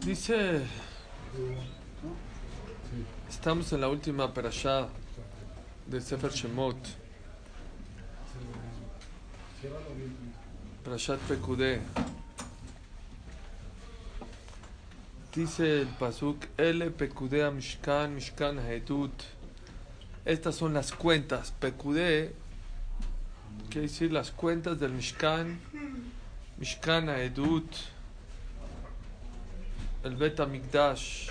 Dice, estamos en la última perashá de Sefer Shemot, Perashat Pekudé. Dice el pasuk, Ele Pekudé Mishkan, Mishkan Haedut. Estas son las cuentas. Pekudé quiere decir las cuentas del Mishkan, Mishkan Haedut el Beta Mikdash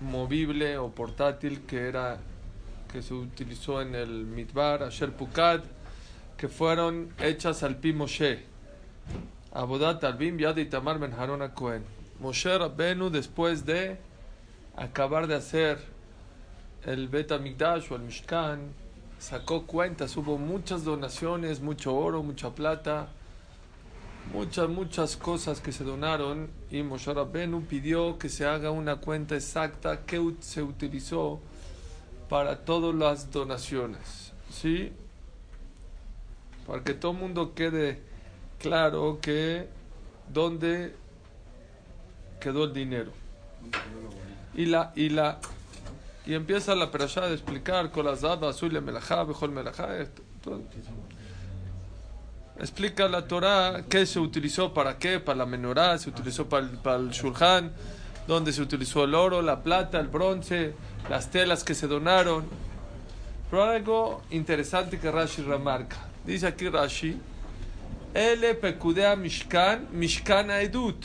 movible o portátil que era que se utilizó en el Midbar, Asher Pukad, que fueron hechas al Pi Moshe. Abodat Albim Yad y Tamar Ben Harona Cohen. Moshe Rabbenu, después de acabar de hacer el Beta Mikdash o el Mishkan, sacó cuentas, hubo muchas donaciones, mucho oro, mucha plata muchas, muchas cosas que se donaron y Moshe Rabbenu pidió que se haga una cuenta exacta que se utilizó para todas las donaciones. ¿Sí? Para que todo el mundo quede claro que dónde quedó el dinero. Y la y la y empieza la perashá de explicar con las azul, melajá, bejol melajá, explica la Torah qué se utilizó para qué, para la menorá, se utilizó para el, para donde se utilizó el oro, la plata, el bronce, las telas que se donaron. Pero algo interesante que Rashi remarca. Dice aquí Rashi, Ele pekudea mishkan, mishkan edut.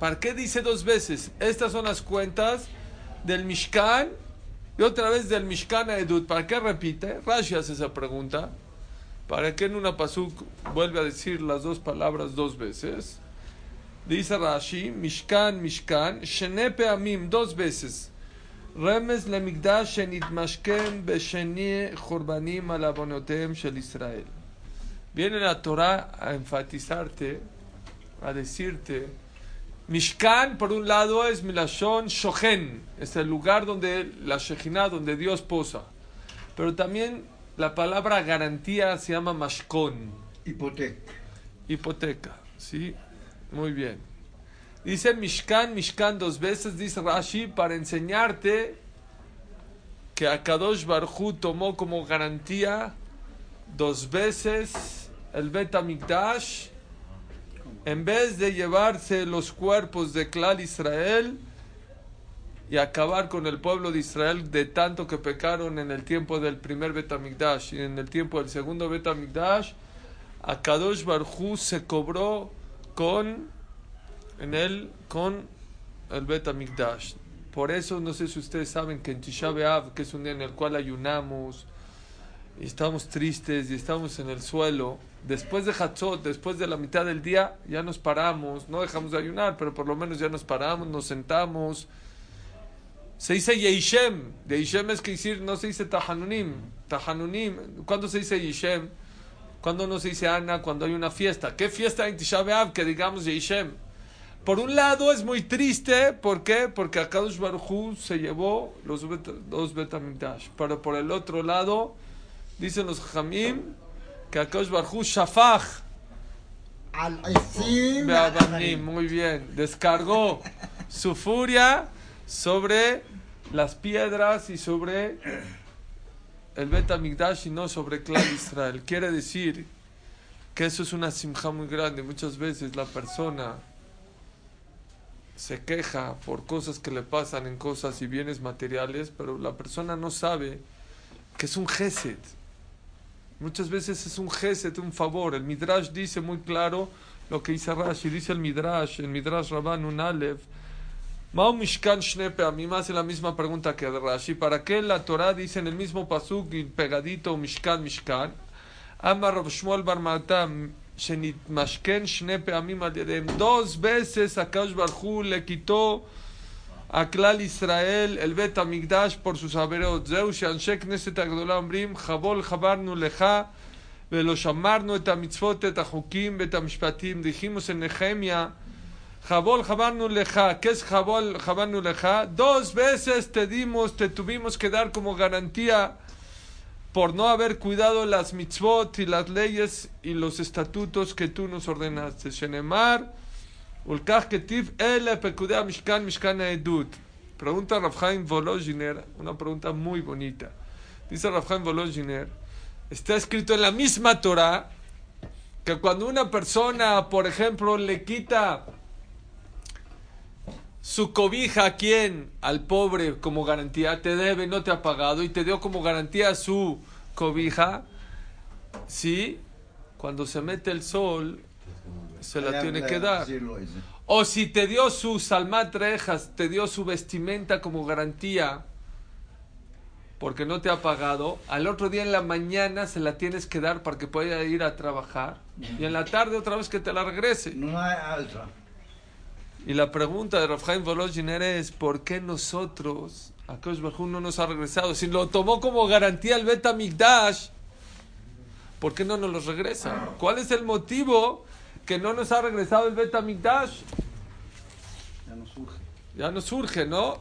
¿Para qué dice dos veces? Estas son las cuentas del mishkan y otra vez del mishkan edut. ¿Para qué repite? Rashi hace esa pregunta. ¿Para qué en una pasuk vuelve a decir las dos palabras dos veces? Dice Rashi, Mishkan, Mishkan, Shenepe Amim, dos veces. Remes le migdash shenitmashkem besheni churbanim alabonotem shel Israel. Viene la Torah a enfatizarte, a decirte, Mishkan, por un lado, es Milashon Shochen, es el lugar donde la Shekhinah, donde Dios posa. Pero también la palabra garantía se llama mashkon. Hipoteca. Hipoteca, ¿sí? Muy bien. Dice Mishkan, Mishkan dos veces, dice Rashi, para enseñarte que Akadosh Barhu tomó como garantía dos veces el Bet Mikdash en vez de llevarse los cuerpos de Klal Israel y acabar con el pueblo de Israel de tanto que pecaron en el tiempo del primer Betamigdash y en el tiempo del segundo Betamigdash, Akadosh Barhu se cobró con en él con el Betamigdash. Por eso no sé si ustedes saben que en Tisha B'Av, que es un día en el cual ayunamos y estamos tristes y estamos en el suelo, después de Hatzot, después de la mitad del día, ya nos paramos, no dejamos de ayunar, pero por lo menos ya nos paramos, nos sentamos se dice Yeishem. De Yishem es que decir, no se dice Tahanunim. Tahanunim. ¿Cuándo se dice Yishem? ¿Cuándo no se dice Ana? Cuando hay una fiesta. ¿Qué fiesta en Tisha B'Av que digamos Yeishem? Por un lado es muy triste. ¿Por qué? Porque Akadosh Baruj se llevó los dos Betamikdash. Pero por el otro lado, dicen los Jamim que Akadosh Baruj Shafach. Al Muy bien. Descargó su furia sobre las piedras y sobre el Bet y no sobre Clan Israel. Quiere decir que eso es una simja muy grande. Muchas veces la persona se queja por cosas que le pasan en cosas y bienes materiales, pero la persona no sabe que es un gesed. Muchas veces es un gesed, un favor. El Midrash dice muy claro lo que dice Rashi, dice el Midrash, el Midrash Rabban un Aleph, Mao Mishkan Shnepe, a mí me hace la misma pregunta que Rashi. ¿Para qué la Torah dice en el mismo pasuk y pegadito Mishkan Mishkan? Amar Rav Shmuel Bar Matam, Shenit Mashken Shnepe Amim Adedem. Dos veces Akash Barhu le quitó a Klal Israel el Bet Amigdash por sus averot. Zeu Shanshe Knesset Agdola Omrim, Chabol Chabarnu Lecha, ולא שמרנו את המצוות, את החוקים ואת המשפטים. dijimos en Nehemia, Jabol Jabarnu Leja, ¿qué es Jabol Jabarnu Leja? Dos veces te dimos, te tuvimos que dar como garantía por no haber cuidado las mitzvot y las leyes y los estatutos que tú nos ordenaste. Shenemar, Ulkach ketiv ele pekudea mishkan mishkan edut. Pregunta Rafhaim Volozhiner, una pregunta muy bonita. Dice Rafhaim Volozhiner, está escrito en la misma Torah que cuando una persona, por ejemplo, le quita su cobija a quien, al pobre, como garantía, te debe, no te ha pagado, y te dio como garantía su cobija, ¿sí? Cuando se mete el sol, se la tiene que dar. O si te dio su salmat rejas, te dio su vestimenta como garantía, porque no te ha pagado, al otro día en la mañana se la tienes que dar para que pueda ir a trabajar, y en la tarde otra vez que te la regrese. No hay alza. Y la pregunta de Rafael Volozhiner es, ¿por qué nosotros, Akash Bajú no nos ha regresado? Si lo tomó como garantía el Beta Migdash, ¿por qué no nos lo regresa? ¿Cuál es el motivo que no nos ha regresado el Beta Migdash? Ya no surge. Ya nos surge, ¿no?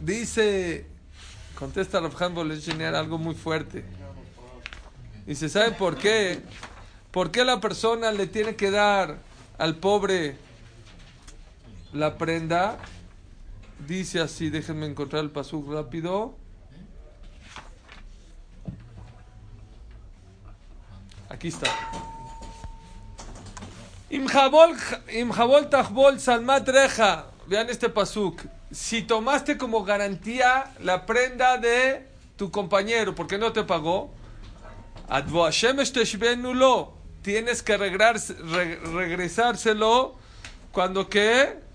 Dice, contesta Rafael Volozhiner algo muy fuerte. Dice, ¿sabe por qué? ¿Por qué la persona le tiene que dar al pobre la prenda? Dice así, déjenme encontrar el pasuk rápido. Aquí está. Imjabol, tajbol salmat reja. Vean este pasuk. Si tomaste como garantía la prenda de tu compañero porque no te pagó, tienes que regresárselo cuando que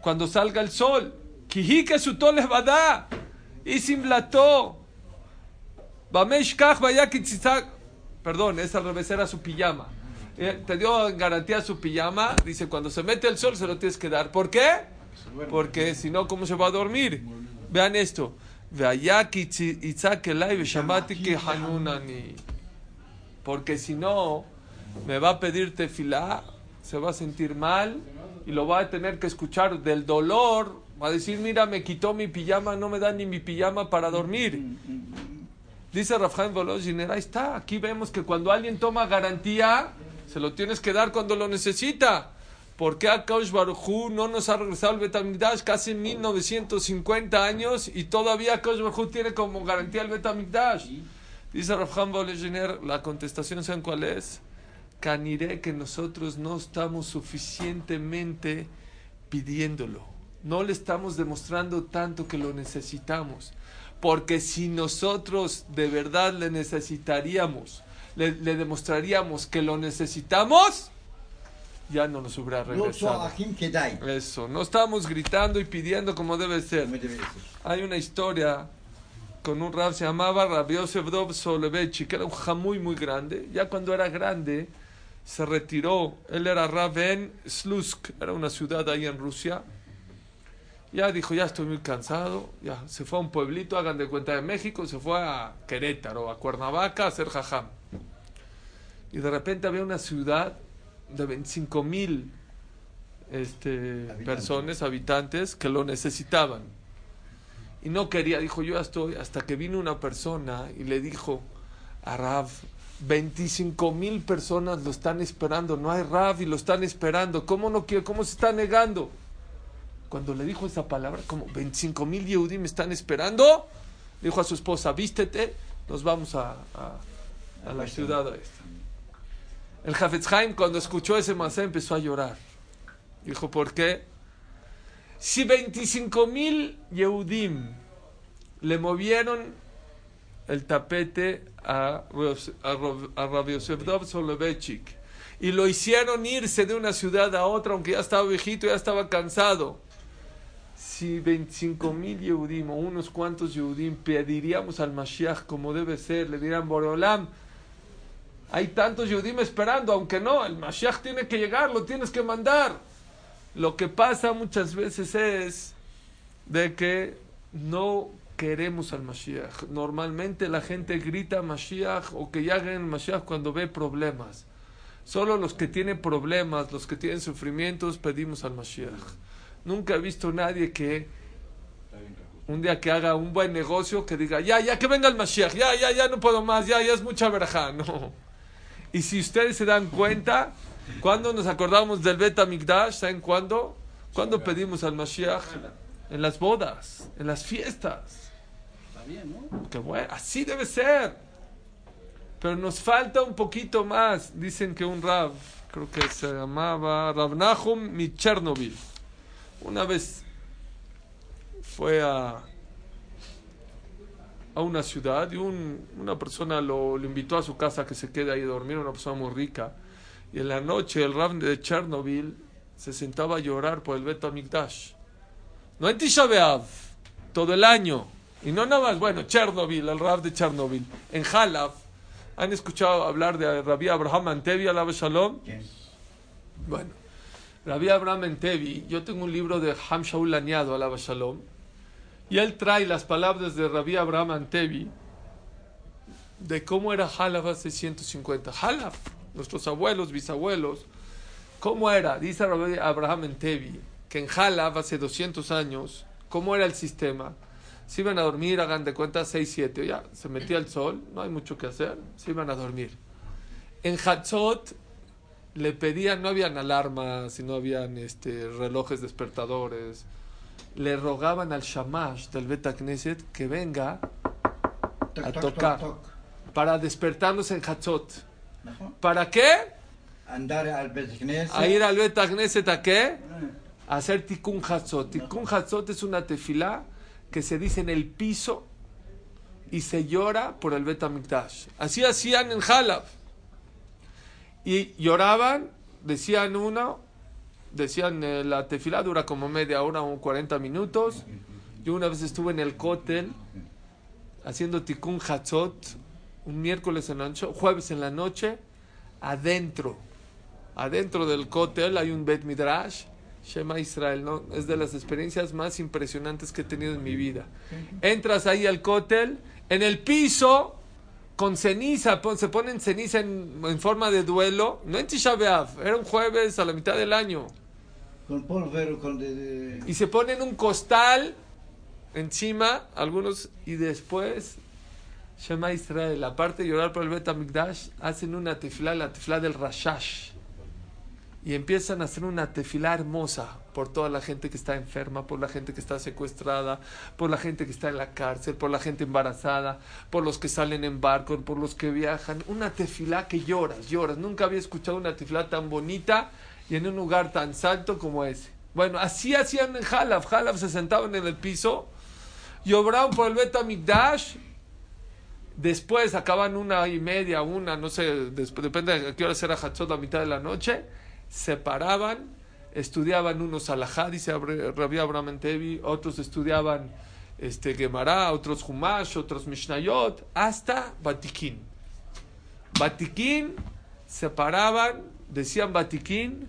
cuando salga el sol. Kihike sutol levada y simlató. Bameshkach vaya kitzitzak. Perdón, es al revés, era su pijama. Eh, Te dio en garantía su pijama. Dice, cuando se mete el sol se lo tienes que dar. ¿Por qué? Porque si no, ¿cómo se va a dormir? Vean esto. Porque si no, me va a pedir tefilá, se va a sentir mal y lo va a tener que escuchar del dolor. Va a decir, mira, me quitó mi pijama, no me da ni mi pijama para dormir. Dice Rafael Volozhiner, ahí está, aquí vemos que cuando alguien toma garantía, se lo tienes que dar cuando lo necesita. ¿Por qué Akaush Barujú no nos ha regresado el Betamigdash casi 1950 años y todavía Akaush Barujú tiene como garantía el Betamigdash? Dice Rafael Volozhiner, la contestación, ¿saben cuál es? caniré que nosotros no estamos suficientemente pidiéndolo. No le estamos demostrando tanto que lo necesitamos. Porque si nosotros de verdad le necesitaríamos, le, demostraríamos que lo necesitamos, ya no nos hubiera regresado. Eso, no estamos gritando y pidiendo como debe ser. Hay una historia con un rab, se llamaba Rabiosef Dov Solevechi, que era un jamuy muy grande. Ya cuando era grande, se retiró. Él era rab en Slusk, era una ciudad ahí en Rusia. Ya dijo, ya estoy muy cansado. Ya se fue a un pueblito, hagan de cuenta de México, se fue a Querétaro, a Cuernavaca, a hacer jajam. Y de repente había una ciudad de 25 mil este, Habitantes. personas, habitantes, que lo necesitaban. Y no quería, dijo, yo ya estoy, hasta que vino una persona y le dijo a Rav, 25 mil personas lo están esperando, no hay Rav y lo están esperando, ¿cómo no quiere, cómo se está negando? Cuando le dijo esa palabra, como 25 mil Yehudi me están esperando, dijo a su esposa, vístete, nos vamos a, a- la ciudad. El Hafetz Haim cuando escuchó ese masé empezó a llorar. Dijo, ¿por qué? Si 25 mil Yehudim le movieron el tapete a, a, a Rabbi y lo hicieron irse de una ciudad a otra, aunque ya estaba viejito, ya estaba cansado. Si 25 mil Yehudim o unos cuantos Yehudim pediríamos al Mashiach como debe ser, le dirán Boreolam, hay tantos Yehudim esperando, aunque no, el Mashiach tiene que llegar, lo tienes que mandar. Lo que pasa muchas veces es de que no queremos al Mashiach. Normalmente la gente grita Mashiach o que lleguen Mashiach cuando ve problemas. Solo los que tienen problemas, los que tienen sufrimientos, pedimos al Mashiach. Nunca he visto nadie que un día que haga un buen negocio que diga, ya, ya que venga el Mashiach, ya, ya, ya no puedo más, ya, ya es mucha verja. No. Y si ustedes se dan cuenta, ¿Cuándo nos acordamos del Bet Amigdash? ¿Saben cuándo? ¿Cuándo pedimos al Mashiach? En las bodas, en las fiestas. Que bueno, así debe ser. Pero nos falta un poquito más. Dicen que un Rab, creo que se llamaba Rav Nahum Chernobyl. Una vez fue a, a una ciudad y un- una persona lo, invitó a su casa que se quede ahí a dormir, una persona muy rica. Y en la noche el Rab de Chernobyl se sentaba a llorar por el Bet Amikdash. No en Tisha todo el año. Y no nada más, bueno, Chernobyl, el Rab de Chernobyl. En Halaf, ¿han escuchado hablar de Rabbi Abraham Antevi, alaba Shalom? Bueno, Rabbi Abraham Antevi, yo tengo un libro de Ham Shaul Laniado, alaba Shalom, y él trae las palabras de Rabbi Abraham Antevi de cómo era Halaf hace 150. Halaf, nuestros abuelos, bisabuelos, ¿cómo era? Dice Rabbi Abraham Antevi que en Halaf hace 200 años, ¿cómo era el sistema? Si iban a dormir, hagan de cuenta 6, 7. Ya, se metía el sol, no hay mucho que hacer. Se iban a dormir. En Hatzot le pedían, no habían alarmas y no habían este, relojes despertadores. Le rogaban al shamash del Beta Knesset que venga a tocar para despertarnos en Hatzot. ¿Para qué? Andar al Betagneset. A ir al Betagneset a qué? Eh. A hacer Tikkun Hatzot. Tikkun Hatzot es una tefilá que se dice en el piso y se llora por el Bet Mikdash. Así hacían en Halab. Y lloraban, decían uno, decían eh, la tefilá dura como media hora o 40 minutos. Yo una vez estuve en el cótel haciendo Tikkun Hatzot un miércoles en la noche, jueves en la noche, adentro, adentro del cótel hay un Bet Midrash, Shema Israel, ¿no? es de las experiencias más impresionantes que he tenido en mi vida. Entras ahí al cótel, en el piso, con ceniza, pon- se ponen ceniza en, en forma de duelo, no en Tisha B'Av, era un jueves a la mitad del año, Con polvero, con de, de- y se ponen un costal encima, algunos, y después Shema Israel, aparte de llorar por el Bet Amikdash, hacen una tefilá, la tefilá del Rashash. Y empiezan a hacer una tefilá hermosa por toda la gente que está enferma, por la gente que está secuestrada, por la gente que está en la cárcel, por la gente embarazada, por los que salen en barco, por los que viajan. Una tefilá que lloras, lloras. Nunca había escuchado una tefilá tan bonita y en un lugar tan santo como ese. Bueno, así hacían en Halaf. Halaf se sentaban en el piso y obraban por el Bet Amikdash Después acaban una y media, una, no sé, depende de qué hora era Hatzot, a mitad de la noche. Se paraban, estudiaban unos alajá, dice Rabbi Abraham Tevi, otros estudiaban este, Gemara, otros Humash, otros Mishnayot, hasta Batiquín. Batiquín, se paraban, decían Batiquín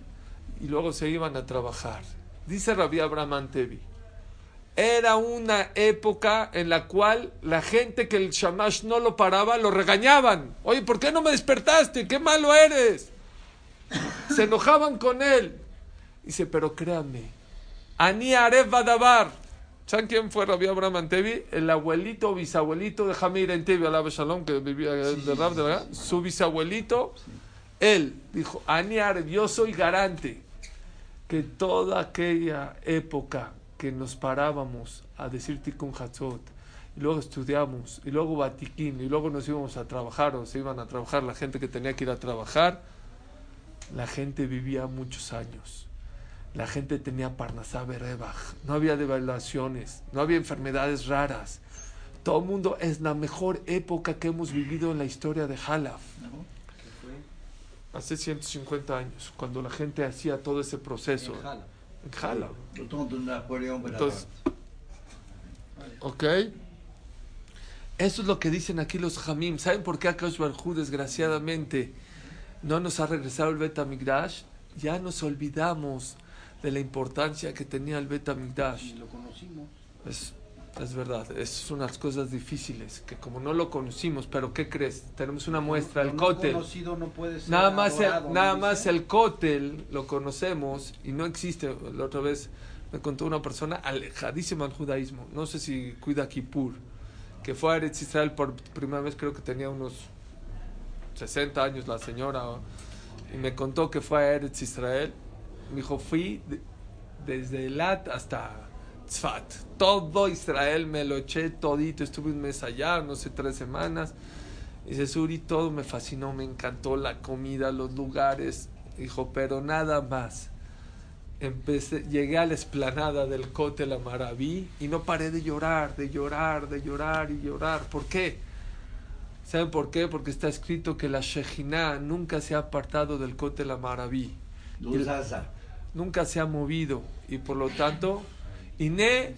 y luego se iban a trabajar. Dice Rabbi Abraham Tevi. Era una época en la cual la gente que el shamash no lo paraba lo regañaban. Oye, ¿por qué no me despertaste? ¡Qué malo eres! Se enojaban con él. Dice, pero créanme, Ani Aref Badabar. ¿Saben quién fue Rabbi Abraham Antevi? El abuelito o bisabuelito de Jamir Entevi, alaba Shalom, que vivía de Rab, de verdad. Su bisabuelito, él dijo, Ani Aref, yo soy garante que toda aquella época que nos parábamos a decir Tikkun Hatzot, y luego estudiamos, y luego Batiquín, y luego nos íbamos a trabajar, o se iban a trabajar la gente que tenía que ir a trabajar, la gente vivía muchos años. La gente tenía Parnasá Berebach. No había devaluaciones, no había enfermedades raras. Todo el mundo es la mejor época que hemos vivido en la historia de Jalaf. Hace 150 años, cuando la gente hacía todo ese proceso. En Entonces, ¿ok? Eso es lo que dicen aquí los Hamim. ¿Saben por qué Akash Barhu, desgraciadamente, no nos ha regresado el Bet Amigdash? Ya nos olvidamos de la importancia que tenía el Bet Amigdash. Y lo conocimos. Es, es verdad, es unas cosas difíciles, que como no lo conocimos, pero ¿qué crees? Tenemos una muestra, el no cótel. conocido no puede ser Nada más, el, nada ¿no más dice? el cótel lo conocemos y no existe. La otra vez me contó una persona alejadísima al judaísmo. No sé si cuida Kippur, que fue a Eretz Israel por primera vez, creo que tenía unos 60 años la señora. y me contó que fue a Eretz Israel. Me dijo, fui de- desde Elat hasta Tzfat. Todo Israel me lo eché todito. Estuve un mes allá, no sé, tres semanas. Dice, Suri, todo me fascinó, me encantó la comida, los lugares. Dijo, pero nada más. Empecé, llegué a la esplanada del Cote La Maraví y no paré de llorar, de llorar, de llorar y llorar. ¿Por qué? ¿Saben por qué? Porque está escrito que la Shejina nunca se ha apartado del Cote La Maraví, Luz Asa. nunca se ha movido y por lo tanto, Ine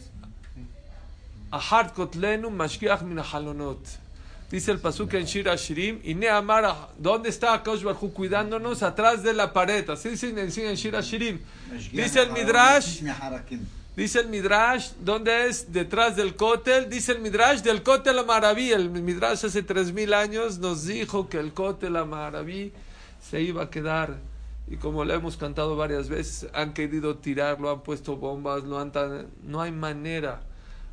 Ahart Kotlenu Mashgiach min Halonot. Dice el pasuk en Shira Shirim, Ine Amara, ¿dónde está Akash Barhu cuidándonos? Atrás de la pared. Así dice en Shira Shirim. Dice el Midrash, Dice el Midrash, ¿dónde es? Detrás del Kotel. Dice el Midrash del Kotel a Maraví. El Midrash hace tres mil años nos dijo que el Kotel a Maraví se iba a quedar. Y como lo hemos cantado varias veces, han querido tirarlo, han puesto bombas, lo han tan- no hay manera.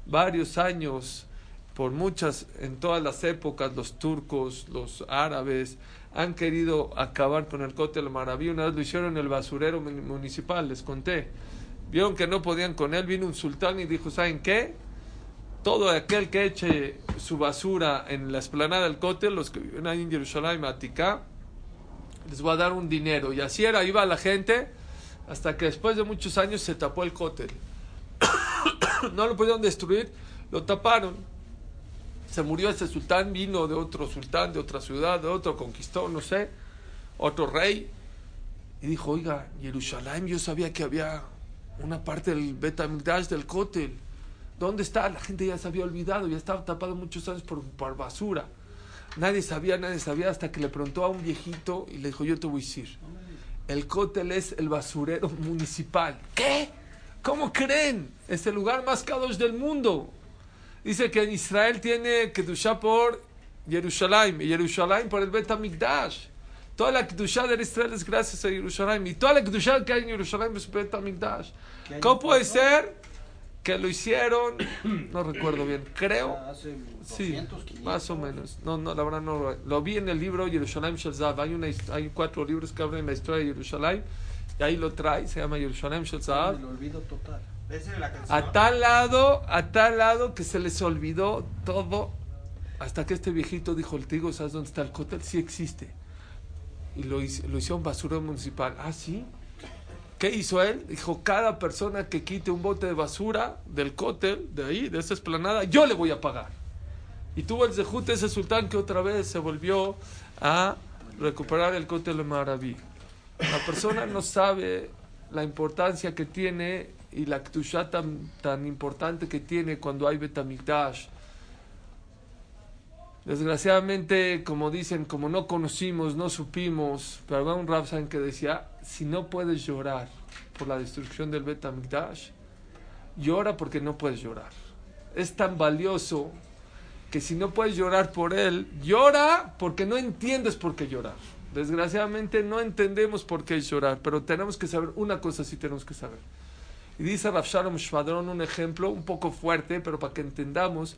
Varios años, por muchas, en todas las épocas, los turcos, los árabes, han querido acabar con el Kotel a Maraví. Una vez lo hicieron en el basurero mun- municipal, les conté. Vieron que no podían con él, vino un sultán y dijo, ¿saben qué? Todo aquel que eche su basura en la esplanada del cótel, los que viven ahí en Jerusalén, Aticá, les voy a dar un dinero. Y así era, iba la gente, hasta que después de muchos años se tapó el cótel. no lo pudieron destruir, lo taparon. Se murió ese sultán, vino de otro sultán, de otra ciudad, de otro conquistó, no sé, otro rey. Y dijo, oiga, Jerusalén, yo sabía que había una parte del Betamigdash del Kotel. ¿Dónde está? La gente ya se había olvidado, ya estaba tapado muchos años por, por basura. Nadie sabía, nadie sabía, hasta que le preguntó a un viejito y le dijo, yo te voy a decir, el Kotel es el basurero municipal. ¿Qué? ¿Cómo creen? Es el lugar más cados del mundo. Dice que en Israel tiene Kedushá por Jerusalén y Jerusalén por el Betamigdash. Toda la Kedushá de Israel es gracias a Jerusalén y toda la Kedushá que hay en Jerusalén es Betamigdash. ¿Qué año ¿Cómo puede ser que lo hicieron? No recuerdo bien, creo. Hace Sí, 200, 500. más o menos. No, no, la verdad no lo, lo vi en el libro Jerusalén Shalzav. Hay, una, hay cuatro libros que hablan la historia de Jerusalén y ahí lo trae, se llama Jerusalén Shalzav. El olvido total. Esa es la canción. A tal lado, a tal lado que se les olvidó todo. Hasta que este viejito dijo, el trigo, ¿sabes dónde está el cótel? Sí existe. Y lo, lo hicieron basurero municipal. Ah, sí. ¿Qué hizo él? Dijo, cada persona que quite un bote de basura del cótel, de ahí, de esa esplanada, yo le voy a pagar. Y tuvo el zehut ese sultán que otra vez se volvió a recuperar el cótel de Maraví. La persona no sabe la importancia que tiene y la ktushá tan, tan importante que tiene cuando hay Betamigdash. Desgraciadamente, como dicen, como no conocimos, no supimos, pero había un Rab ¿saben? que decía, si no puedes llorar por la destrucción del Betamigdash, llora porque no puedes llorar. Es tan valioso que si no puedes llorar por él, llora porque no entiendes por qué llorar. Desgraciadamente no entendemos por qué llorar, pero tenemos que saber, una cosa sí tenemos que saber. Y dice Rav Shalom Shvadron un ejemplo un poco fuerte, pero para que entendamos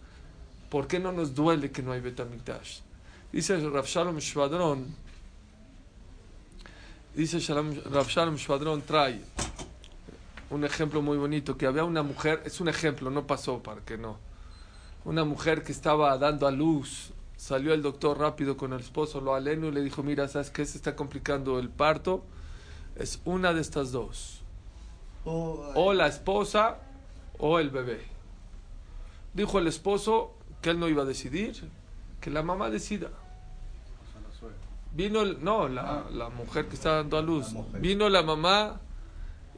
por qué no nos duele que no hay Betamikdash. Dice Rav Shalom Shvadron, dice Shalom, Rav Shalom Shvadron trae un ejemplo muy bonito, que había una mujer, es un ejemplo, no pasó para que no. Una mujer que estaba dando a luz, salió el doctor rápido con el esposo, lo aleno, y le dijo, mira, ¿sabes qué? Se está complicando el parto. Es una de estas dos. O, O la esposa o el bebé. Dijo el esposo que él no iba a decidir, que la mamá decida. Vino, el- no, la, la mujer que está dando a luz. Vino la mamá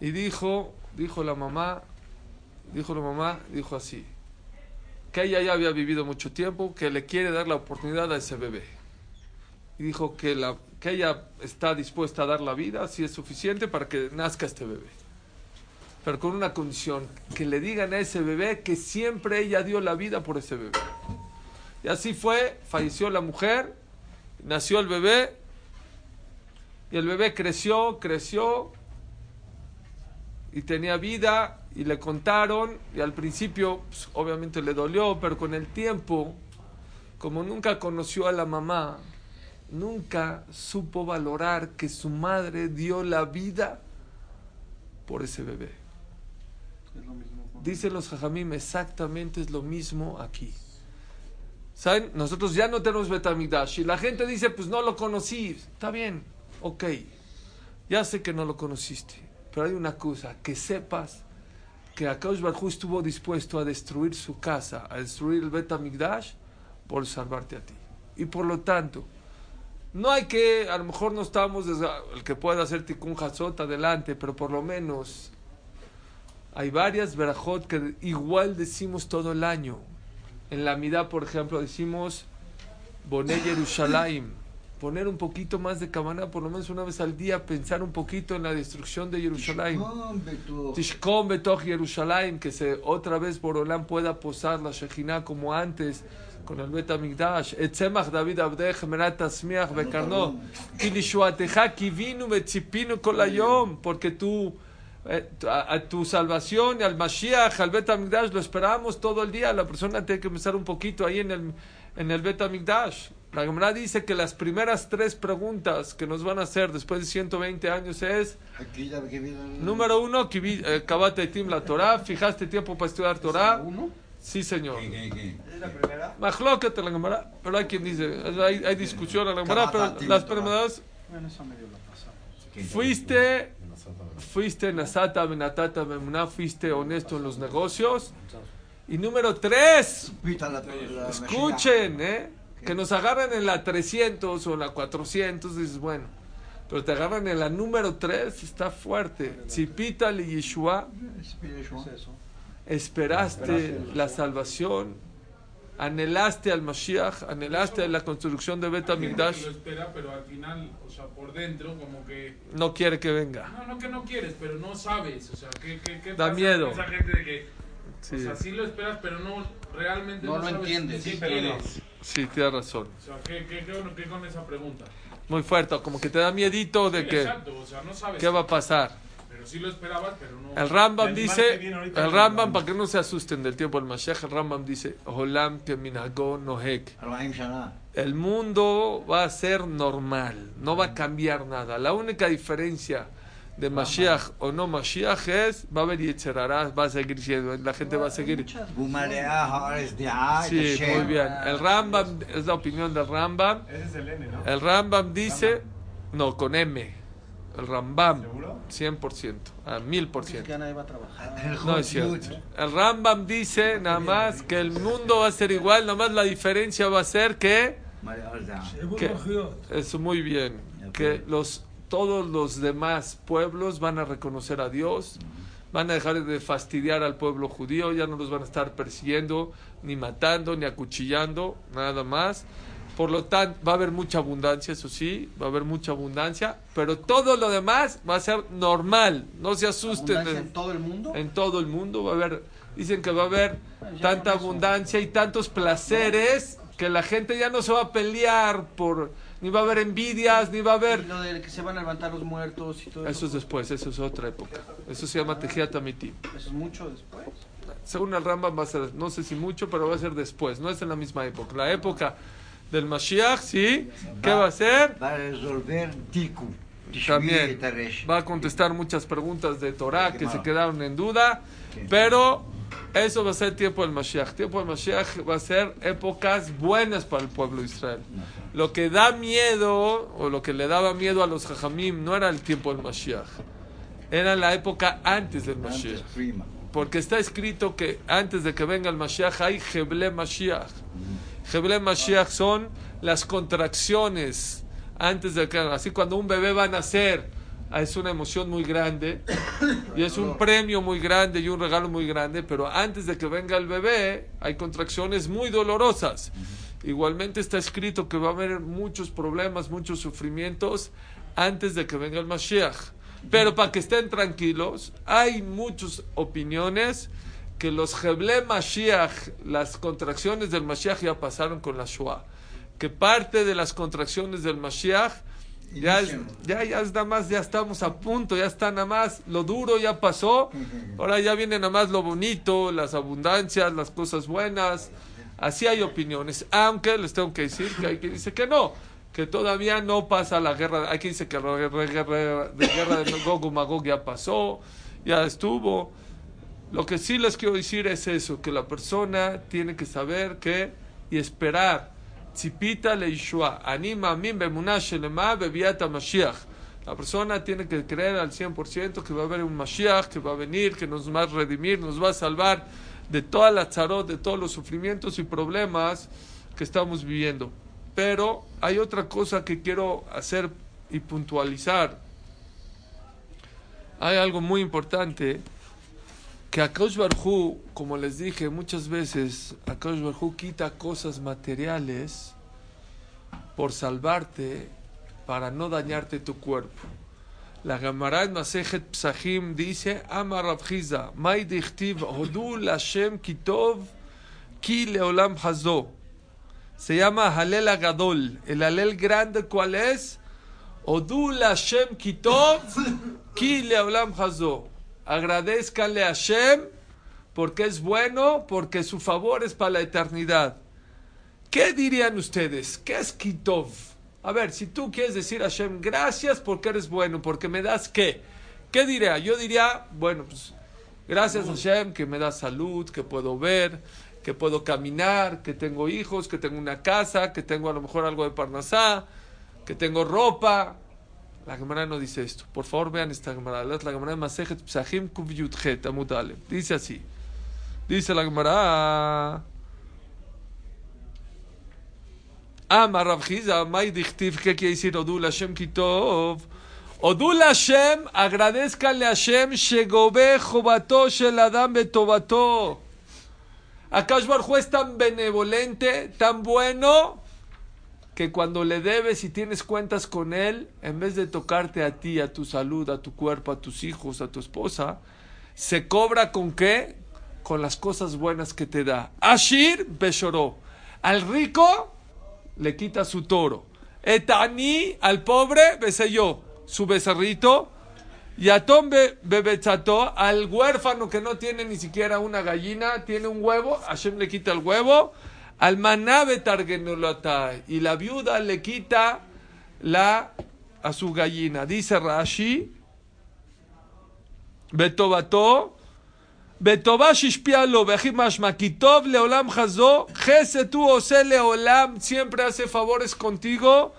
y dijo, dijo la mamá, dijo la mamá, dijo así, que ella ya había vivido mucho tiempo, que le quiere dar la oportunidad a ese bebé. Y dijo que, la, que ella está dispuesta a dar la vida, si es suficiente, para que nazca este bebé. Pero con una condición, que le digan a ese bebé que siempre ella dio la vida por ese bebé. Y así fue, falleció la mujer, nació el bebé, y el bebé creció, creció, y tenía vida, y le contaron, y al principio pues, obviamente le dolió, pero con el tiempo, como nunca conoció a la mamá, nunca supo valorar que su madre dio la vida por ese bebé. Es Dicen los jajamim, exactamente es lo mismo aquí. ¿Saben? Nosotros ya no tenemos Betamigdash. Y la gente dice, pues no lo conocí. Está bien, ok. Ya sé que no lo conociste. Pero hay una cosa, que sepas que Akadosh Barjú estuvo dispuesto a destruir su casa, a destruir el Betamigdash, por salvarte a ti. Y por lo tanto, no hay que, a lo mejor no estamos, el que pueda hacer Tikkun Hatzot, adelante, pero por lo menos hay varias verajot que igual decimos todo el año. En la Midá, por ejemplo, decimos Boné Yerushalayim. Poner un poquito más de cabana, por lo menos una vez al día, pensar un poquito en la destrucción de Jerusalén. Tishkom betoch Jerusalén, que se otra vez Borolán pueda posar la Shekhinah como antes con el Bet Amigdash. Etzemach David Abdech Merat Tasmiach Bekarno. Y Lishuateja Kivinu Betzipinu Kolayom, porque tú a, a tu salvación y al Mashiach, al Bet Amigdash, lo esperamos todo el día. La persona tiene que empezar un poquito ahí en el, en el Bet Amigdash. La Gemara dice que las primeras tres preguntas que nos van a hacer después de 120 años es Aquí ya que viene el- Número uno, que vi- eh, Kabate Tim la Torah, fijaste tiempo para estudiar Torah. ¿Uno? Sí, señor. ¿Qué, qué, qué? ¿Es la primera? La Gemara, pero hay quien dice, hay, hay discusión en la Gemara, pero las primeras, fuiste, fuiste Nasata, Benatata, Bemuná, fuiste honesto en los negocios. Y número tres, escuchen, ¿eh? Que nos agarran en la 300 o en la 400, dices, bueno. Pero te agarran en la número 3, está fuerte. Tzipita li Yeshua, esperaste la salvación, anhelaste al Mashiach, anhelaste la construcción de Bet Amigdash, lo espera, pero al final, o sea, por dentro, como que. no quiere que venga. No, no que no quieres, pero no sabes. O sea, ¿qué, qué, qué Da pasa miedo. con esa gente de que. Sí, O sea, sí lo esperas, pero no realmente No no, lo sabes entiendes, sí, pero no. sí, tienes razón. O sea, ¿qué, qué, qué, qué con esa pregunta? Muy fuerte, como que te da miedito de Sí, que, Exacto, o sea, no sabes. ¿qué va a pasar? pero sí lo esperabas, pero no. El Rambam dice, el Rambam, para que no se asusten del tiempo del Mashiach, el Rambam dice, Olam nohek. El mundo va a ser normal, no va a cambiar nada. La única diferencia de Mashiach o no Mashiach es, va a haber Yetzerarás, va a seguir siendo, la gente va a seguir. Sí, muy bien. El Rambam, es la opinión del Rambam. Ese es el N, ¿no? El Rambam dice, no, con M. El Rambam. ¿Seguro? 100%. Ah, a 1000%. No es cierto. El Rambam dice nada más que el mundo va a ser igual, nada más la diferencia va a ser que. que muy bien. Que los, todos los demás pueblos van a reconocer a Dios van a dejar de fastidiar al pueblo judío, ya no los van a estar persiguiendo, ni matando, ni acuchillando, nada más. Por lo tanto, va a haber mucha abundancia, eso sí, va a haber mucha abundancia, pero todo lo demás va a ser normal, no se asusten. ¿Abundancia de- en todo el mundo? en todo el mundo va a haber, dicen que va a haber Ya tanta abundancia y tantos placeres que la gente ya no se va a pelear por, ni va a haber envidias, ni va a Y haber... lo de que se van a levantar los muertos y todo Eso es eso. después, eso es otra época. Eso se llama Tejiat Amitim. Eso es mucho después. Según el Rambam va a ser, no sé si mucho, pero va a ser después, no es en la misma época. La época del Mashiach, ¿sí? ¿Qué va, a hacer? Va a resolver Tiku. También va a contestar muchas preguntas de Torah que se quedaron en duda, pero eso va a ser tiempo del Mashiach. Tiempo del Mashiach va a ser épocas buenas para el pueblo de Israel. Lo que da miedo, o lo que le daba miedo a los Jajamim, no era el tiempo del Mashiach. Era la época antes del Mashiach. Porque está escrito que antes de que venga el Mashiach hay Heble Mashiach. Heble Mashiach son las contracciones antes de que, así cuando un bebé va a nacer, ah, es una emoción muy grande y es un premio muy grande y un regalo muy grande, pero antes de que venga el bebé hay contracciones muy dolorosas. Igualmente está escrito que va a haber muchos problemas, muchos sufrimientos antes de que venga el Mashiach. Pero para que estén tranquilos, hay muchas opiniones que los Heble Mashiach, las contracciones del Mashiach ya pasaron con la Shoah. Que parte de las contracciones del Mashiach ya, es- ya, ya es nada más, ya estamos a punto, ya está nada más, lo duro ya pasó, ahora ya viene nada más lo bonito, las abundancias, las cosas buenas. Así hay opiniones, aunque les tengo que decir que hay quien dice que no, que todavía no pasa la guerra. Aquí dice que la guerra, guerra de Gog y Magog ya pasó, ya estuvo. Lo que sí les quiero decir es eso, que la persona tiene que saber que y esperar. Tzipita le Yeshua, anima bebiata Mashiach. La persona tiene que creer al 100% que va a haber un Mashiach, que va a venir, que nos va a redimir, nos va a salvar de toda la tzarot, de todos los sufrimientos y problemas que estamos viviendo. Pero hay otra cosa que quiero hacer y puntualizar. Hay algo muy importante que Akash Barhu, como les dije muchas veces, Akash Barhu quita cosas materiales por salvarte para no dañarte tu cuerpo. La Gemara en Masejet Psahim dice, Amar Rav Chiza, May dichtiv hodu Lashem kitov ki leolam hazo. Se llama Halel Agadol. El Halel grande, ¿cuál es? Hodu Lashem kitov ki leolam hazo. Agradezcanle a Hashem porque es bueno, porque su favor es para la eternidad. ¿Qué dirían ustedes? ¿Qué es Kitov? A ver, si tú quieres decir a Hashem, gracias porque eres bueno, porque me das qué. ¿Qué diría? Yo diría, bueno, pues gracias a Hashem que me da salud, que puedo ver, que puedo caminar, que tengo hijos, que tengo una casa, que tengo a lo mejor algo de parnasá, que tengo ropa. La Gemara no dice esto. Por favor, vean esta Gemara. La Gemara de Masejet Psahim Kuv Yudchet Amud Aleph. Dice así. Dice la Gemara. Amar Rav Chiza, May Dichtiv, ¿qué quiere decir Odul Hashem Kitov? Odul Hashem, agradezcanle a Hashem, Shegobe Jobato Shel Adam Betobato. Akash Barhu es tan benevolente, tan bueno, que cuando le debes y tienes cuentas con él, en vez de tocarte a ti, a tu salud, a tu cuerpo, a tus hijos, a tu esposa, se cobra con qué? Con las cosas buenas que te da. Ashir Beshoró. Al rico le quita su toro. Etani al pobre beseyó su becerrito. Y a Tom Bebetzato, al huérfano que no tiene ni siquiera una gallina, tiene un huevo, Hashem le quita el huevo. Al manabe y la viuda le quita la a su gallina. Dice Rashi, Betobato, Betobash ishpialo, Bejimashma, Kitov leolam hazo, Jese tu ose leolam, siempre hace favores contigo.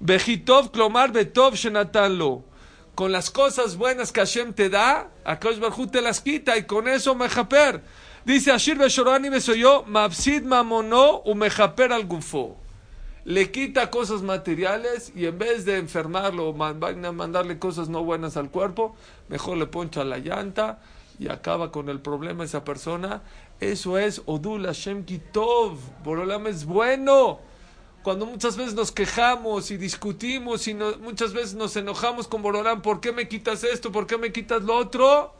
Bejitov, Klomar, Betov, Shenatanlo. Con las cosas buenas que Hashem te da, Akash Barhu te las quita y con eso mejaper. Dice Ashir Beshorani Besoyo, Mapsid Mamono u mejaper al gufo. Le quita cosas materiales y en vez de enfermarlo o mandarle cosas no buenas al cuerpo, mejor le poncha la llanta y acaba con el problema esa persona. Eso es Odul Hashem Kitov. Borolam es bueno. Cuando muchas veces nos quejamos y discutimos y muchas veces nos enojamos con Borolán, ¿por qué me quitas esto? ¿Por qué me quitas lo otro?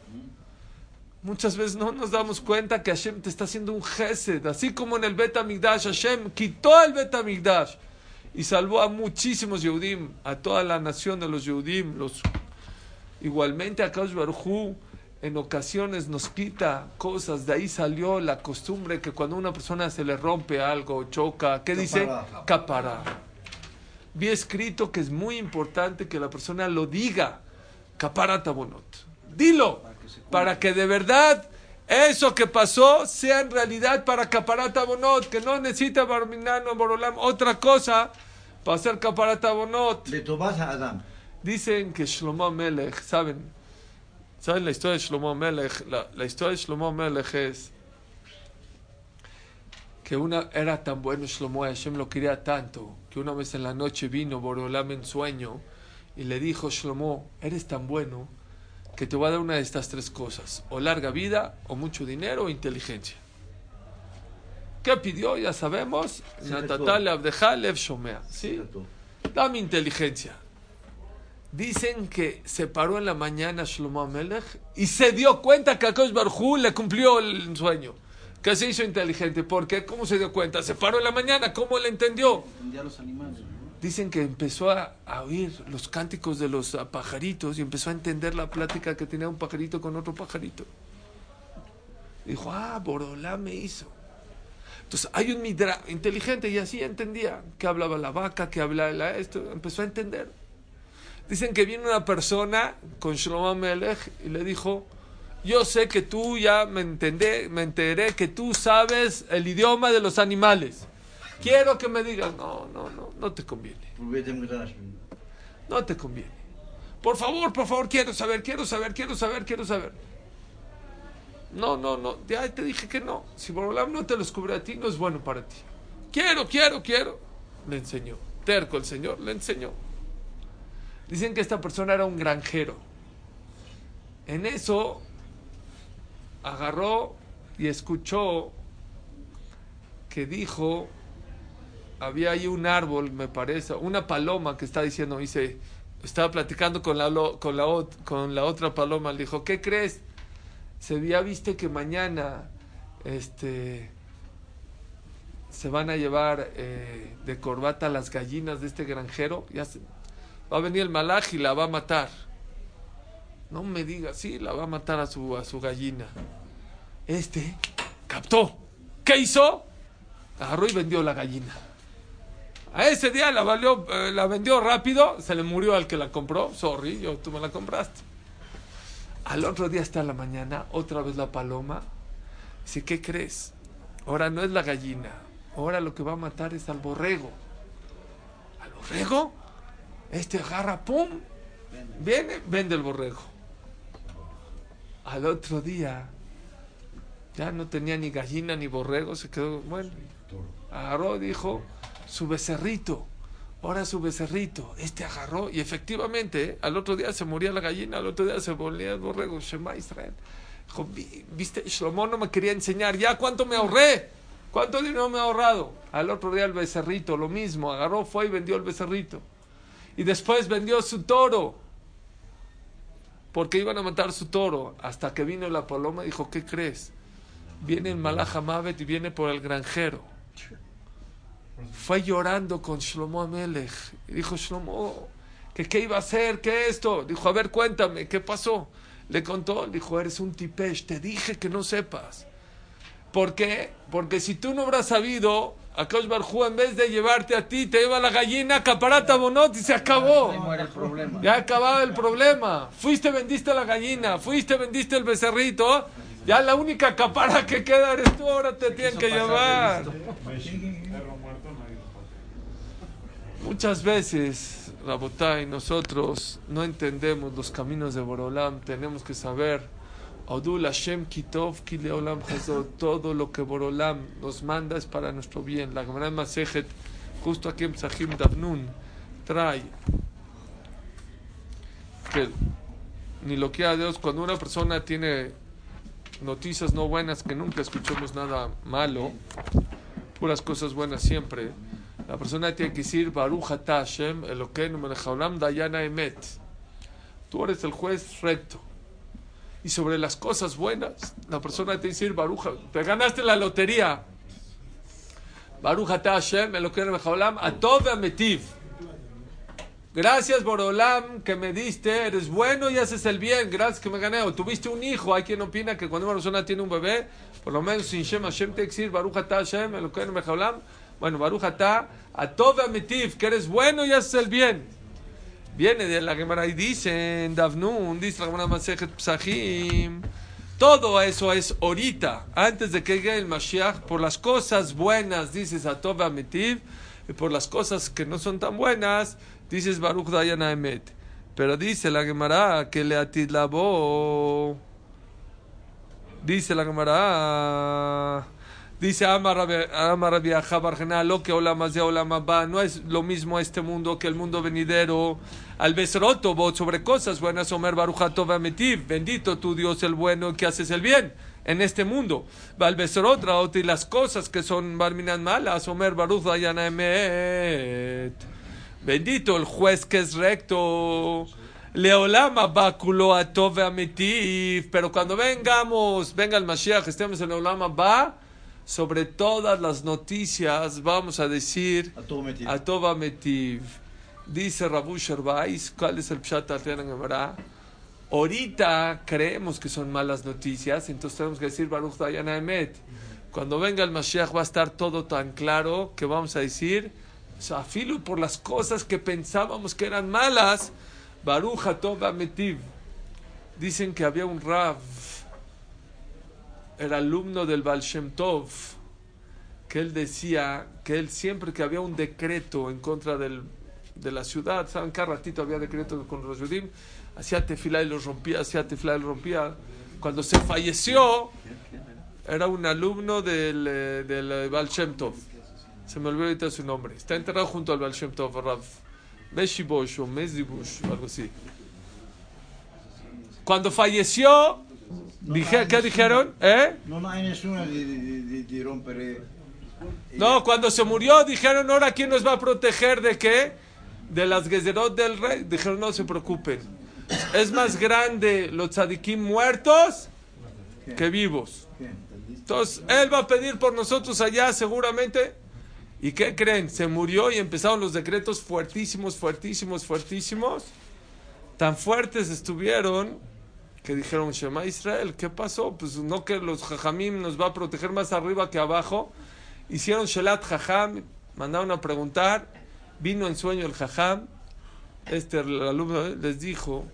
Muchas veces no nos damos cuenta que Hashem te está haciendo un gesed, así como en el Bet Amigdash, Hashem quitó el Bet Amigdash y salvó a muchísimos Yehudim, a toda la nación de los Yehudim. Los... Igualmente a Kaush Baruj en ocasiones nos quita cosas, de ahí salió la costumbre que cuando a una persona se le rompe algo, choca, ¿qué dice? Capará. Capará. Vi escrito que es muy importante que la persona lo diga. Caparata bonot. Dilo para que de verdad eso que pasó sea en realidad para Caparata Bonot, que no necesita Barminano Borolam otra cosa para hacer Caparata Bonot. Le a Adam. Dicen que Shlomo Melech, ¿saben? ¿Saben la historia de Shlomo Melech? La, la, historia de Shlomo Melech es que una era tan bueno Shlomo, Hashem lo quería tanto, que una vez en la noche vino Borolam en sueño y le dijo, Shlomo, eres tan bueno que te voy a dar una de estas tres cosas, o larga vida, o mucho dinero, o inteligencia. ¿Qué pidió? Ya sabemos. Shomea. ¿Sí? Dame inteligencia. Dicen que se paró en la mañana Shlomo Amelech y se dio cuenta que Akash Barjú le cumplió el sueño. Que se hizo inteligente. ¿Por qué? ¿Cómo se dio cuenta? Se paró en la mañana. ¿Cómo le entendió? Entendía a los animales. Dicen que empezó a, oír los cánticos de los ah, pajaritos y empezó a entender la plática que tenía un pajarito con otro pajarito. Dijo, ah, Borolá me hizo. Entonces hay un midra inteligente y así entendía que hablaba la vaca, que hablaba la esto, empezó a entender. Dicen que vino una persona con Shlomo Melech y le dijo, yo sé que tú ya me entendé, me enteré que tú sabes el idioma de los animales. Quiero que me digas, no, no, no, no te conviene. No te conviene. Por favor, por favor, quiero saber, quiero saber, quiero saber, quiero saber. No, no, no, ya te dije que no. Si Borolam no te lo descubre a ti, no es bueno para ti. Quiero, quiero, quiero. Le enseñó. Terco el Señor, le enseñó. Dicen que esta persona era un granjero. En eso agarró y escuchó que dijo, había ahí un árbol, me parece, una paloma que está diciendo, dice, estaba platicando con la, con la, con la otra paloma, le dijo, ¿qué crees? Se ya viste que mañana este, se van a llevar eh, de corbata las gallinas de este granjero, va a venir el malaj y la va a matar. No me digas, sí, la va a matar a su, a su gallina. Este captó. ¿Qué hizo? Agarró y vendió la gallina. A ese día la, valió, eh, la vendió rápido, se le murió al que la compró. Sorry, yo, tú me la compraste. Al otro día hasta la mañana, otra vez la paloma. Dice, ¿qué crees? Ahora no es la gallina. Ahora lo que va a matar es al borrego. ¿Al borrego? Este agarra, ¡pum! Viene, vende el borrego. Al otro día, ya no tenía ni gallina ni borrego, se quedó, bueno, agarró, dijo, su becerrito, ahora su becerrito, este agarró, y efectivamente, al otro día se moría la gallina, al otro día se moría el borrego, Shema Israel. Dijo, "Vi- viste, Shlomo no me quería enseñar, ya cuánto me ahorré, cuánto dinero me he ahorrado. Al otro día el becerrito, lo mismo, agarró, fue y vendió el becerrito. Y después vendió su toro porque iban a matar su toro. Hasta que vino la paloma y dijo, ¿qué crees? Viene el Malach Mavet y viene por el granjero. Fue llorando con Shlomo Amelech. Y dijo, Shlomo, ¿que qué iba a hacer? ¿Qué esto? Dijo, a ver, cuéntame, ¿qué pasó? Le contó, dijo, eres un tipesh, te dije que no sepas. ¿Por qué? Porque si tú no habrás sabido, Akash Barjú en vez de llevarte a ti, te lleva la gallina, caparata bonot y se acabó. Ya acababa el problema. Fuiste, vendiste la gallina. Fuiste, vendiste el becerrito. Ya la única capara que queda eres tú. Ahora te tienen que llevar. Perro muerto, nadie lo patea. Muchas veces, Rabotai, nosotros no entendemos los caminos de Borolam. Tenemos que saber. Odul Hashem Kitov Ki Leolam Hazot. Todo lo que Borolam nos manda es para nuestro bien. La Gemara Masejet, justo aquí en Psahim Davnun, trae que ni lo quiera Dios, cuando una persona tiene noticias no buenas, que nunca escuchemos nada malo, puras cosas buenas siempre, la persona tiene que decir Baruch Hashem Elokeinu melech haolam dayana emet. Tú eres el juez recto. Y sobre las cosas buenas, la persona tiene que decir Baruch, te ganaste la lotería. Baruch Hashem Elokeinu melech haolam atov ametiv. Gracias, Borolam, que me diste, eres bueno y haces el bien, gracias que me gané. O tuviste un hijo, hay quien opina que cuando una persona tiene un bebé, por lo menos sin Shem Hashem te decir, Baruch Hashem, Elokeinu Mejaolam. Bueno, Baruch Ata, Atov Ametiv, que eres bueno y haces el bien. Viene de la Gemara y dice, en Davnun, dice la Gemara Masejet Psachim, todo eso es ahorita, antes de que llegue el Mashiach, por las cosas buenas dices Atov Ametiv, y por las cosas que no son tan buenas, dices Baruch Dayan Emet. Pero dice la Gemara que le atitlabó. Dice la Gemara. Dice Amar Rabbi Barjena, lo que Olam de Olam Abba, no es lo mismo este mundo que el mundo venidero. Al Besroto, sobre cosas buenas, Omer Barujatov Ametiv, bendito tu Dios el bueno que haces el bien en este mundo. Al Besrot y las cosas que son barminan malas, Omer Baruch. Bendito el juez que es recto. Leolama Bakulo Atov Ametiv. Pero cuando vengamos, venga el Mashiach, estemos en Leolama Ba, sobre todas las noticias vamos a decir A. Atov Ametiv. Dice Rabu Sherbais, ¿cuál es el Pshat Gemara? Ahorita creemos que son malas noticias, entonces tenemos que decir Baruch Dayan Emet. Cuando venga el Mashiach va a estar todo tan claro que vamos a decir, Safilu por las cosas que pensábamos que eran malas, Baruch Hatov Ametiv. Dicen que había un Rav, era alumno del Baal Tov, que él decía que él siempre que había un decreto en contra del, de la ciudad, ¿saben? Cada ratito había decreto con los Yudim, hacía tefilá y los rompía, hacía tefilá y los rompía. Cuando se falleció, era un alumno del, eh, del eh, Baal Tov. Se me olvidó ahorita su nombre. Está enterrado junto al Baal Shem Tov, Rav. Meshibosh o Mesdibush, algo así. Cuando falleció, dije, ¿qué dijeron? ¿Eh? No, cuando se murió dijeron, ahora quién nos va a proteger de qué? De las gezerot del rey. Dijeron, no se preocupen. Es más grande los tzadikim muertos que vivos. Entonces, él va a pedir por nosotros allá seguramente. ¿Y qué creen? Se murió y empezaron los decretos fuertísimos, fuertísimos, fuertísimos. Tan fuertes estuvieron que dijeron, Shema Israel, ¿qué pasó? Pues no que los jajamim nos va a proteger más arriba que abajo. Hicieron Shelat Jajam, mandaron a preguntar, vino en sueño el Jajam, este el alumno les dijo,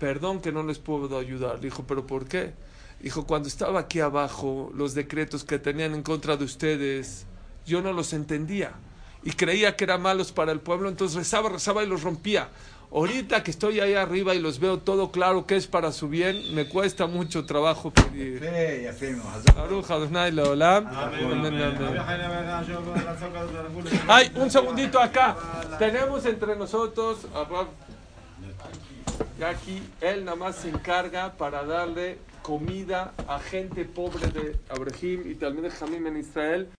perdón que no les puedo ayudar. Dijo, ¿pero por qué? Dijo, cuando estaba aquí abajo, los decretos que tenían en contra de ustedes, yo no los entendía. Y creía que eran malos para el pueblo, entonces rezaba, rezaba y los rompía. Ahorita que estoy ahí arriba y los veo todo claro que es para su bien, me cuesta mucho trabajo pedir. Ay, un segundito acá. Tenemos entre nosotros ah, a aquí él nada más se encarga para darle comida a gente pobre de Abrahim y también de Jamim en Israel.